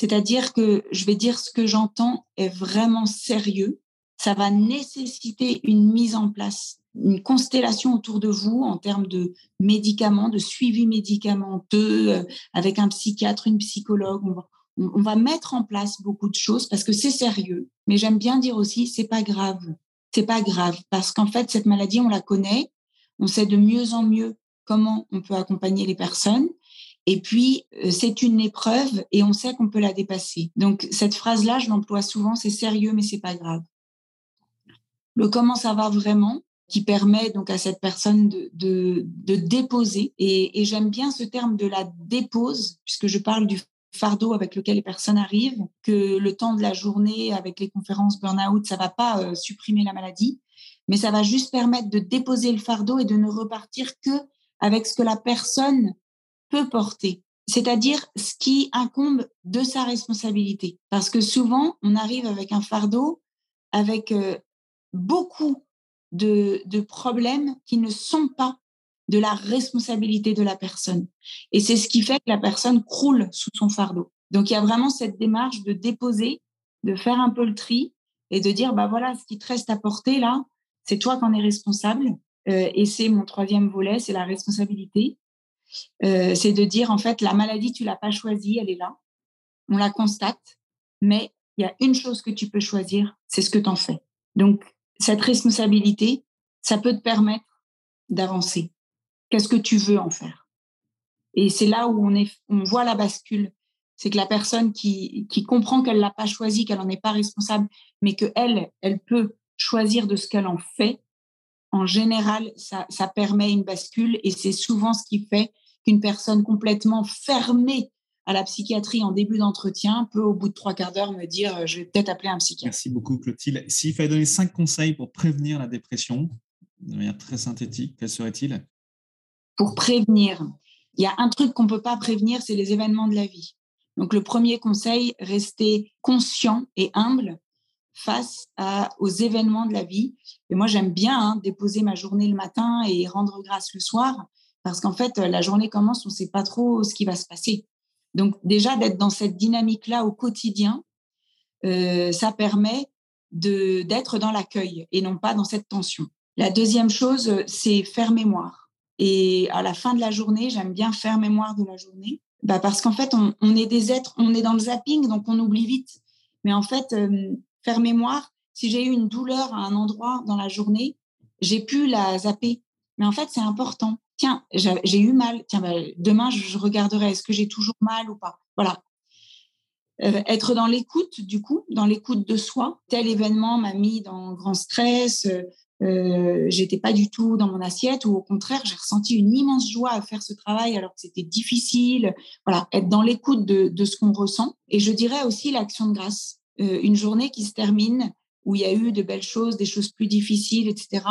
C'est-à-dire que je vais dire ce que j'entends est vraiment sérieux. Ça va nécessiter une mise en place, une constellation autour de vous en termes de médicaments, de suivi médicamenteux, euh, avec un psychiatre, une psychologue. On va, on va mettre en place beaucoup de choses parce que c'est sérieux. Mais j'aime bien dire aussi, c'est pas grave. C'est pas grave parce qu'en fait, cette maladie, on la connaît on sait de mieux en mieux comment on peut accompagner les personnes. Et puis, euh, c'est une épreuve et on sait qu'on peut la dépasser. Donc, cette phrase-là, je l'emploie souvent, c'est sérieux, mais c'est pas grave. Le comment ça va vraiment, qui permet donc à cette personne de, de, déposer. Et, j'aime bien ce terme de la dépose, puisque je parle du fardeau avec lequel les personnes arrivent, que le temps de la journée avec les conférences burn-out, ça va pas euh, supprimer la maladie, mais ça va juste permettre de déposer le fardeau et de ne repartir que avec ce que la personne peut porter, c'est-à-dire ce qui incombe de sa responsabilité. Parce que souvent, on arrive avec un fardeau avec euh, beaucoup de, de problèmes qui ne sont pas de la responsabilité de la personne. Et c'est ce qui fait que la personne croule sous son fardeau. Donc il y a vraiment cette démarche de déposer, de faire un peu le tri et de dire, bah voilà, ce qui te reste à porter là, c'est toi qui en es responsable. Euh, et c'est mon troisième volet, c'est la responsabilité. Euh, c'est de dire, en fait, la maladie, tu l'as pas choisie, elle est là. On la constate, mais il y a une chose que tu peux choisir, c'est ce que tu en fais. Donc, cette responsabilité, ça peut te permettre d'avancer. Qu'est-ce que tu veux en faire? Et c'est là où on, est, on voit la bascule. C'est que la personne qui, qui comprend qu'elle l'a pas choisi, qu'elle n'en est pas responsable, mais que elle, elle peut choisir de ce qu'elle en fait, en général, ça, ça permet une bascule et c'est souvent ce qui fait qu'une personne complètement fermée à la psychiatrie en début d'entretien peut, au bout de trois quarts d'heure, me dire euh, je vais peut-être appeler un psychiatre. Merci beaucoup, Clotilde. S'il fallait donner cinq conseils pour prévenir la dépression, de manière très synthétique, quels seraient-ils? Pour prévenir, il y a un truc qu'on ne peut pas prévenir, c'est les événements de la vie. Donc, le premier conseil, rester conscient et humble face aux événements de la vie. Et moi, j'aime bien hein, déposer ma journée le matin et rendre grâce le soir, parce qu'en fait, la journée commence, on ne sait pas trop ce qui va se passer. Donc déjà, d'être dans cette dynamique-là au quotidien, euh, ça permet d'être dans l'accueil et non pas dans cette tension. La deuxième chose, c'est faire mémoire. Et à la fin de la journée, j'aime bien faire mémoire de la journée, bah parce qu'en fait, on, est des êtres, on est dans le zapping, donc on oublie vite. Mais en fait, euh, faire mémoire. Si j'ai eu une douleur à un endroit dans la journée, j'ai pu la zapper. Mais en fait, c'est important. Tiens, j'ai eu mal. Tiens, bah, demain, je regarderai. Est-ce que j'ai toujours mal ou pas? Voilà. Euh, être dans l'écoute, du coup, dans l'écoute de soi. Tel événement m'a mis dans grand stress. Euh, j'étais pas du tout dans mon assiette ou au contraire, j'ai ressenti une immense joie à faire ce travail alors que c'était difficile. Voilà, être dans l'écoute de, ce qu'on ressent. Et je dirais aussi l'action de grâce. Euh, une journée qui se termine où il y a eu de belles choses, des choses plus difficiles, etc.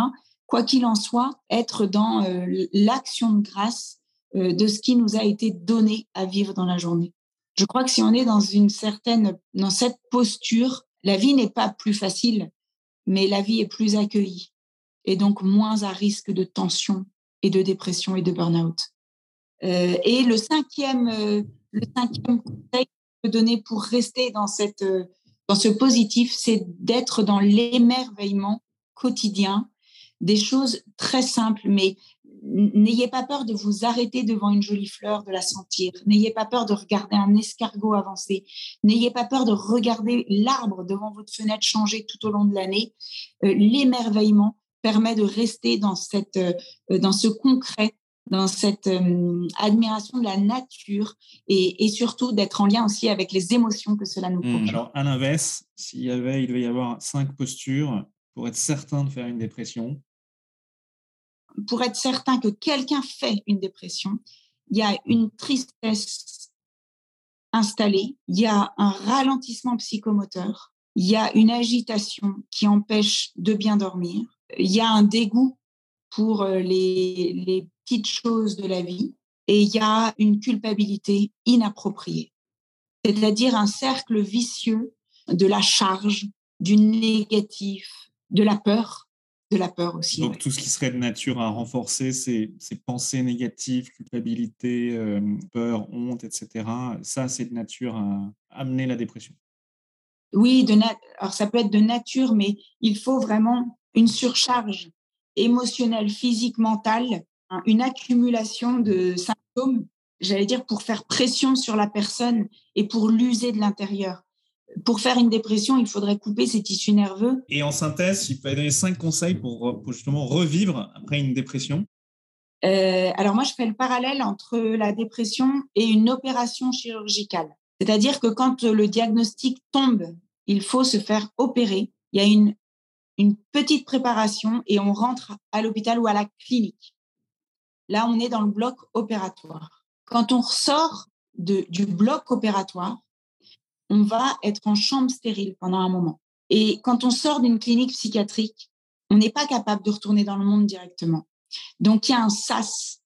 Quoi qu'il en soit, être dans euh, l'action de grâce euh, de ce qui nous a été donné à vivre dans la journée. Je crois que si on est dans une certaine, dans cette posture, la vie n'est pas plus facile, mais la vie est plus accueillie et donc moins à risque de tension et de dépression et de burn-out. Et le cinquième, le cinquième conseil que je peux donner pour rester dans, cette, dans ce positif, c'est d'être dans l'émerveillement quotidien des choses très simples, mais n'ayez pas peur de vous arrêter devant une jolie fleur, de la sentir. N'ayez pas peur de regarder un escargot avancer. N'ayez pas peur de regarder l'arbre devant votre fenêtre changer tout au long de l'année. L'émerveillement, permet de rester dans, cette, euh, dans ce concret, dans cette euh, admiration de la nature et, et surtout d'être en lien aussi avec les émotions que cela nous mmh. procure. alors, à l'inverse, s'il y avait, il devait y avoir cinq postures pour être certain de faire une dépression. Pour être certain que quelqu'un fait une dépression, il y a une tristesse installée, il y a un ralentissement psychomoteur, il y a une agitation qui empêche de bien dormir, il y a un dégoût pour euh, les, petites choses de la vie et il y a une culpabilité inappropriée, c'est-à-dire un cercle vicieux de la charge, du négatif, de la peur, de la peur aussi. Donc tout ce qui serait de nature à renforcer ces, pensées négatives, culpabilité, euh, peur, honte, etc., ça c'est de nature à amener la dépression. Oui, de alors ça peut être de nature, mais il faut vraiment une surcharge émotionnelle, physique, mentale, une accumulation de symptômes, j'allais dire, pour faire pression sur la personne et pour l'user de l'intérieur. Pour faire une dépression, il faudrait couper ses tissus nerveux. Et en synthèse, il peut donner cinq conseils pour, justement revivre après une dépression. Euh, alors moi, je fais le parallèle entre la dépression et une opération chirurgicale. C'est-à-dire que quand le diagnostic tombe, il faut se faire opérer. Il y a une une petite préparation et on rentre à l'hôpital ou à la clinique. Là, on est dans le bloc opératoire. Quand on ressort de, du bloc opératoire, on va être en chambre stérile pendant un moment. Et quand on sort d'une clinique psychiatrique, on n'est pas capable de retourner dans le monde directement. Donc, il y a un sas.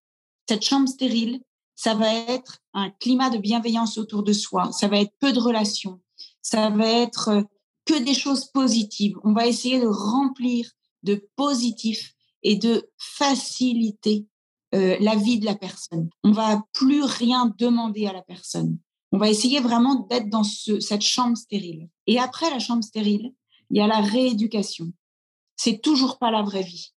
Cette chambre stérile, ça va être un climat de bienveillance autour de soi, ça va être peu de relations, ça va être euh, que des choses positives. On va essayer de remplir de positifs et de faciliter euh, la vie de la personne. On va plus rien demander à la personne. On va essayer vraiment d'être dans cette chambre stérile. Et après la chambre stérile, il y a la rééducation. C'est toujours pas la vraie vie.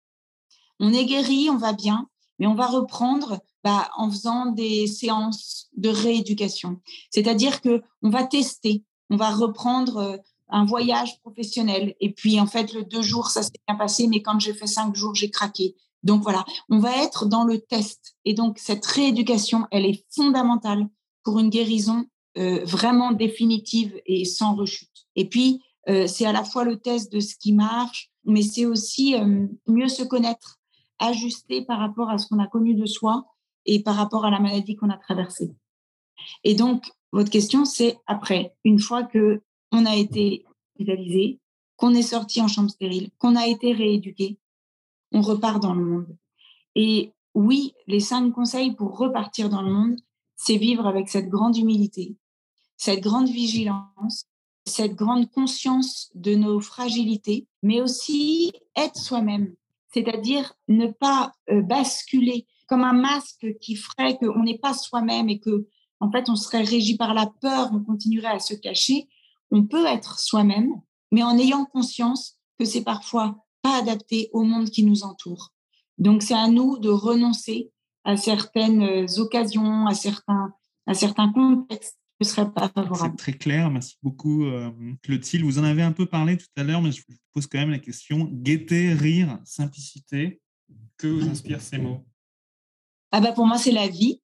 On est guéri, on va bien, mais on va reprendre bah, en faisant des séances de rééducation. C'est-à-dire que on va tester, on va reprendre euh, un voyage professionnel. Et puis, en fait, le deux jours, ça s'est bien passé, mais quand j'ai fait cinq jours, j'ai craqué. Donc voilà, on va être dans le test. Et donc, cette rééducation, elle est fondamentale pour une guérison euh, vraiment définitive et sans rechute. Et puis, euh, c'est à la fois le test de ce qui marche, mais c'est aussi euh, mieux se connaître, ajuster par rapport à ce qu'on a connu de soi et par rapport à la maladie qu'on a traversée. Et donc, votre question, c'est après, une fois que on a été hospitalisé, qu'on est sorti en chambre stérile, qu'on a été rééduqué, on repart dans le monde. Et oui, les cinq conseils pour repartir dans le monde, c'est vivre avec cette grande humilité, cette grande vigilance, cette grande conscience de nos fragilités, mais aussi être soi-même, c'est-à-dire ne pas euh, basculer comme un masque qui ferait qu'on n'est pas soi-même et que en fait on serait régi par la peur, on continuerait à se cacher on peut être soi-même, mais en ayant conscience que c'est parfois pas adapté au monde qui nous entoure. Donc c'est à nous de renoncer à certaines occasions, à certains, à certains contextes qui ne seraient pas favorables. C'est très clair, merci beaucoup euh, Clotilde. Vous en avez un peu parlé tout à l'heure, mais je vous pose quand même la question. Gaieté, rire, simplicité, que vous inspirent ces mots? Ah bah Pour moi, c'est la vie.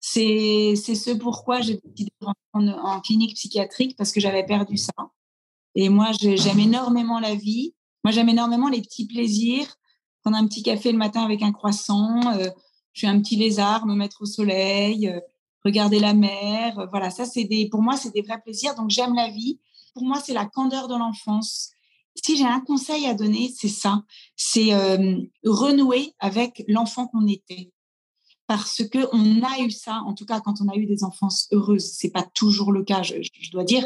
C'est ce pourquoi j'ai décidé de rentrer en, clinique psychiatrique parce que j'avais perdu ça. Et moi, j'aime énormément la vie. Moi, j'aime énormément les petits plaisirs. Prendre un petit café le matin avec un croissant, euh, je un petit lézard, me mettre au soleil, euh, regarder la mer. Euh, voilà, ça, c'est des, pour moi, c'est des vrais plaisirs. Donc, j'aime la vie. Pour moi, c'est la candeur de l'enfance. Si j'ai un conseil à donner, c'est ça. C'est renouer avec l'enfant qu'on était parce que on a eu ça, en tout cas quand on a eu des enfances heureuses. C'est pas toujours le cas, je, dois dire,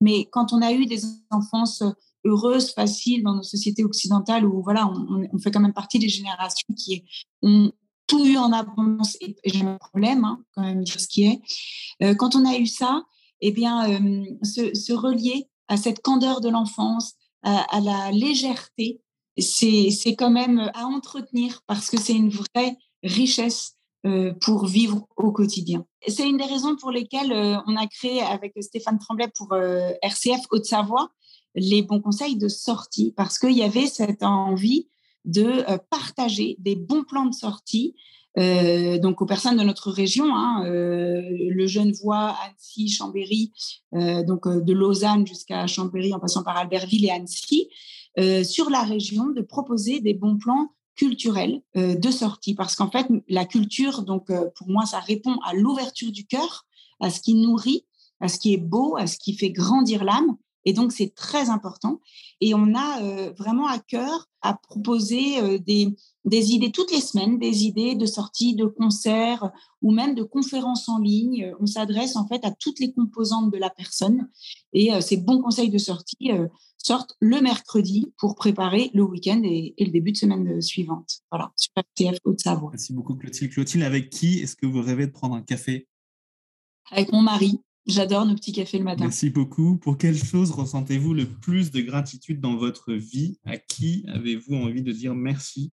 mais quand on a eu des enfances heureuses, faciles dans nos sociétés occidentales où voilà, on, fait quand même partie des générations qui ont tout eu en abondance et, j'ai un problème hein, quand même dire ce qui est. Euh, quand on a eu ça, eh bien, euh, se, relier à cette candeur de l'enfance, à, la légèreté, c'est quand même à entretenir parce que c'est une vraie richesse euh, pour vivre au quotidien. C'est une des raisons pour lesquelles on a créé avec Stéphane Tremblay pour RCF Haute-Savoie les bons conseils de sortie parce qu'il y avait cette envie de partager des bons plans de sortie donc aux personnes de notre région, hein, le Genevois, Annecy, Chambéry, donc de Lausanne jusqu'à Chambéry en passant par Albertville et Annecy, sur la région, de proposer des bons plans culturelle euh, de sortie. Parce qu'en fait, la culture, donc euh, pour moi, ça répond à l'ouverture du cœur, à ce qui nourrit, à ce qui est beau, à ce qui fait grandir l'âme. Et donc, c'est très important. Et on a euh, vraiment à cœur à proposer des, des, idées toutes les semaines, des idées de sortie, de concerts ou même de conférences en ligne. On s'adresse en fait à toutes les composantes de la personne. Et ces bons conseils de sortie sortent le mercredi pour préparer le week-end et, le début de semaine suivante. Voilà, sur FTF Haute-Savoie. Merci beaucoup Clotilde. Clotilde, avec qui est-ce que vous rêvez de prendre un café? Avec mon mari. J'adore nos petits cafés le matin. Merci beaucoup. Pour quelle chose ressentez-vous le plus de gratitude dans votre vie? À qui avez-vous envie de dire merci?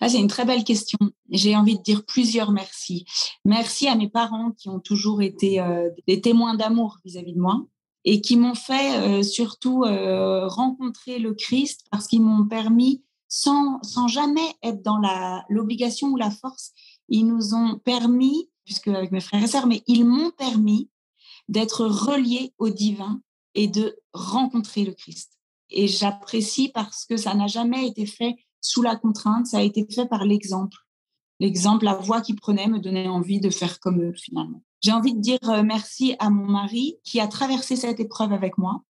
Ah, c'est une très belle question. J'ai envie de dire plusieurs merci. Merci à mes parents qui ont toujours été euh, des témoins d'amour vis-à-vis de moi et qui m'ont fait euh, surtout euh, rencontrer le Christ parce qu'ils m'ont permis, sans, sans jamais être dans l'obligation ou la force, ils nous ont permis, puisque avec mes frères et sœurs, mais ils m'ont permis d'être reliés au divin et de rencontrer le Christ. Et j'apprécie parce que ça n'a jamais été fait sous la contrainte, ça a été fait par l'exemple. L'exemple, la voix qu'ils prenaient me donnait envie de faire comme eux finalement. J'ai envie de dire euh, merci à mon mari qui a traversé cette épreuve avec moi.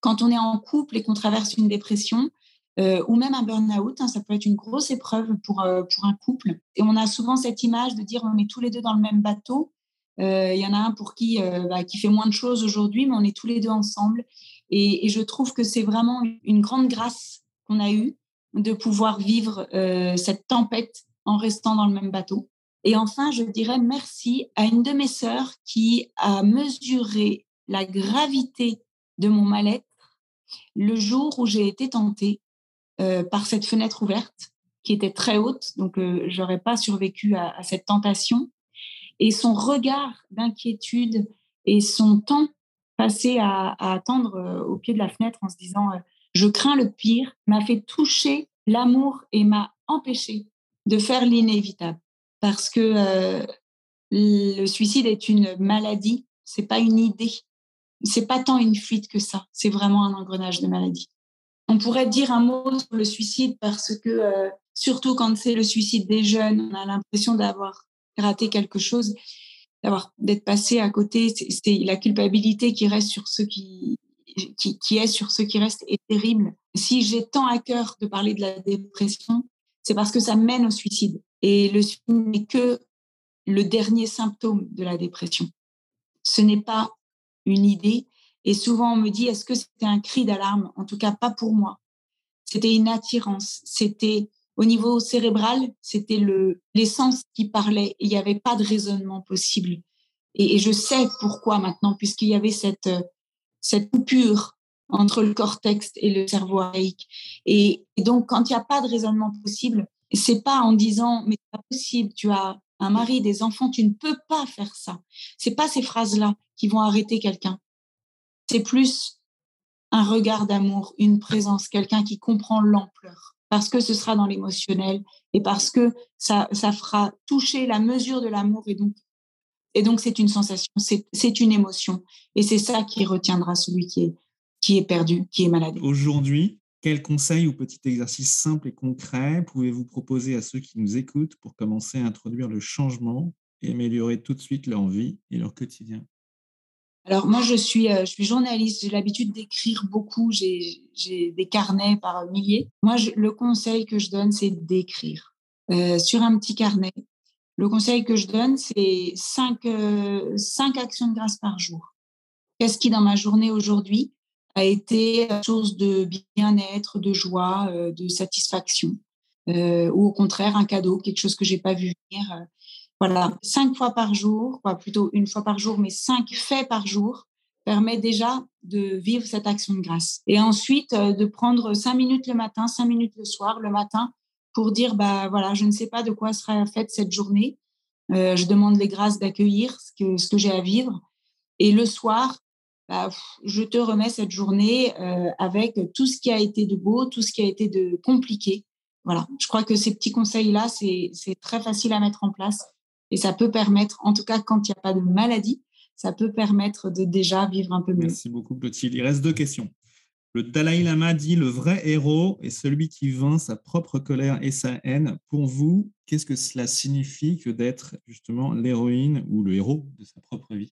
Quand on est en couple et qu'on traverse une dépression, euh, ou même un burn-out, hein, ça peut être une grosse épreuve pour, euh, pour un couple. Et on a souvent cette image de dire on est tous les deux dans le même bateau. Il y en a un pour qui, bah, qui fait moins de choses aujourd'hui, mais on est tous les deux ensemble. Et, et je trouve que c'est vraiment une grande grâce qu'on a eue de pouvoir vivre cette tempête en restant dans le même bateau. Et enfin, je dirais merci à une de mes sœurs qui a mesuré la gravité de mon mal-être le jour où j'ai été tentée euh, par cette fenêtre ouverte qui était très haute, donc euh, j'aurais pas survécu à, cette tentation. Et son regard d'inquiétude et son temps passé à, attendre euh, au pied de la fenêtre en se disant je crains le pire m'a fait toucher l'amour et m'a empêché de faire l'inévitable parce que euh, le suicide est une maladie, c'est pas une idée, c'est pas tant une fuite que ça, c'est vraiment un engrenage de maladie. On pourrait dire un mot sur le suicide parce que euh, surtout quand c'est le suicide des jeunes, on a l'impression d'avoir raté quelque chose, d'avoir d'être passé à côté. C'est la culpabilité qui reste sur ceux qui, qui, qui est sur ceux qui restent est terrible. Si j'ai tant à cœur de parler de la dépression, c'est parce que ça mène au suicide. Et le suicide n'est que le dernier symptôme de la dépression. Ce n'est pas une idée. Et souvent, on me dit, est-ce que c'était un cri d'alarme? En tout cas, pas pour moi. C'était une attirance. C'était au niveau cérébral, c'était le l'essence qui parlait. Il n'y avait pas de raisonnement possible. Et, je sais pourquoi maintenant, puisqu'il y avait cette, cette coupure entre le cortex et le cerveau. Et, et donc, quand il n'y a pas de raisonnement possible, c'est pas en disant mais c'est pas possible, tu as un mari, des enfants, tu ne peux pas faire ça. C'est pas ces phrases-là qui vont arrêter quelqu'un. C'est plus un regard d'amour, une présence, quelqu'un qui comprend l'ampleur, parce que ce sera dans l'émotionnel et parce que ça, fera toucher la mesure de l'amour et donc et donc c'est une sensation, c'est une émotion. Et c'est ça qui retiendra celui qui est qui est perdu, qui est malade. Aujourd'hui, Quels conseils ou petits exercices simples et concrets pouvez-vous proposer à ceux qui nous écoutent pour commencer à introduire le changement et améliorer tout de suite leur vie et leur quotidien? Alors moi, je suis, euh, je suis journaliste, j'ai l'habitude d'écrire beaucoup, j'ai des carnets par milliers. Moi, le conseil que je donne, c'est d'écrire euh, sur un petit carnet. Le conseil que je donne, c'est cinq, euh, cinq actions de grâce par jour. Qu'est-ce qui, dans ma journée aujourd'hui, a été chose de bien-être, de joie, de satisfaction, ou au contraire un cadeau, quelque chose que j'ai pas vu venir voilà, cinq fois par jour, quoi, plutôt une fois par jour, mais cinq faits par jour permet déjà de vivre cette action de grâce. Et ensuite, euh, de prendre cinq minutes le matin, cinq minutes le soir, le matin, pour dire, bah voilà, je ne sais pas de quoi sera faite cette journée. Euh, je demande les grâces d'accueillir ce que, j'ai à vivre. Et le soir, bah, je te remets cette journée euh, avec tout ce qui a été de beau, tout ce qui a été de compliqué. Voilà, je crois que ces petits conseils-là, c'est très facile à mettre en place et ça peut permettre, en tout cas quand il n'y a pas de maladie, ça peut permettre de déjà vivre un peu mieux. Merci beaucoup, Clotilde. Il reste deux questions. Le Dalai Lama dit le vrai héros est celui qui vainc sa propre colère et sa haine. Pour vous, qu'est-ce que cela signifie que d'être justement l'héroïne ou le héros de sa propre vie?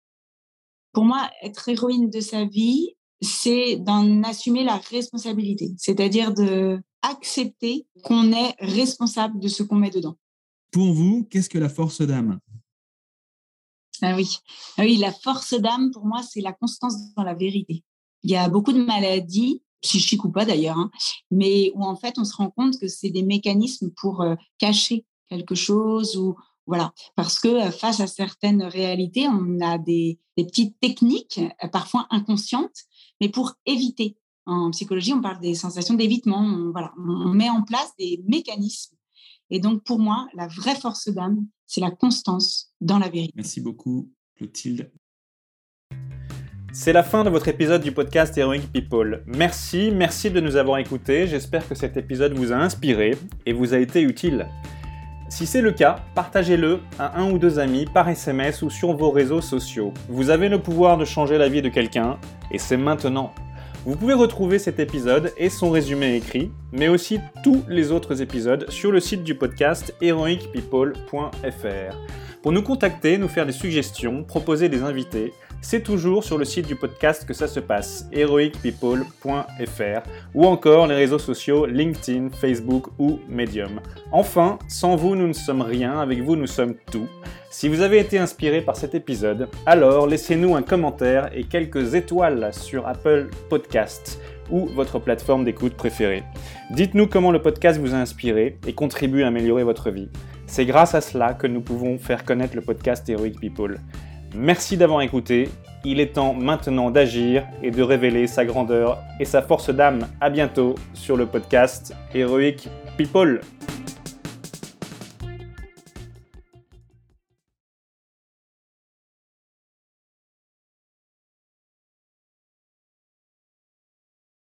Pour moi, être héroïne de sa vie, c'est d'en assumer la responsabilité, c'est-à-dire de accepter qu'on est responsable de ce qu'on met dedans. Pour vous, qu'est-ce que la force d'âme? Ah oui. ah oui, la force d'âme, pour moi, c'est la constance dans la vérité. Il y a beaucoup de maladies, psychiques ou pas d'ailleurs, hein, mais où en fait, on se rend compte que c'est des mécanismes pour euh, cacher quelque chose ou voilà, parce que euh, face à certaines réalités, on a des, petites techniques, euh, parfois inconscientes, mais pour éviter. En psychologie, on parle des sensations d'évitement. voilà, on met en place des mécanismes et donc, pour moi, la vraie force d'âme, c'est la constance dans la vérité. Merci beaucoup, Clotilde. C'est la fin de votre épisode du podcast Heroic People. Merci, merci de nous avoir écoutés. J'espère que cet épisode vous a inspiré et vous a été utile. Si c'est le cas, partagez-le à un ou deux amis par SMS ou sur vos réseaux sociaux. Vous avez le pouvoir de changer la vie de quelqu'un et c'est maintenant. Vous pouvez retrouver cet épisode et son résumé écrit, mais aussi tous les autres épisodes sur le site du podcast heroicpeople.fr. Pour nous contacter, nous faire des suggestions, proposer des invités, c'est toujours sur le site du podcast que ça se passe, heroicpeople.fr, ou encore les réseaux sociaux LinkedIn, Facebook ou Medium. Enfin, sans vous, nous ne sommes rien, avec vous, nous sommes tout. Si vous avez été inspiré par cet épisode, alors laissez-nous un commentaire et quelques étoiles sur Apple Podcasts ou votre plateforme d'écoute préférée. Dites-nous comment le podcast vous a inspiré et contribue à améliorer votre vie. C'est grâce à cela que nous pouvons faire connaître le podcast Heroic People. Merci d'avoir écouté. Il est temps maintenant d'agir et de révéler sa grandeur et sa force d'âme. À bientôt sur le podcast Heroic People.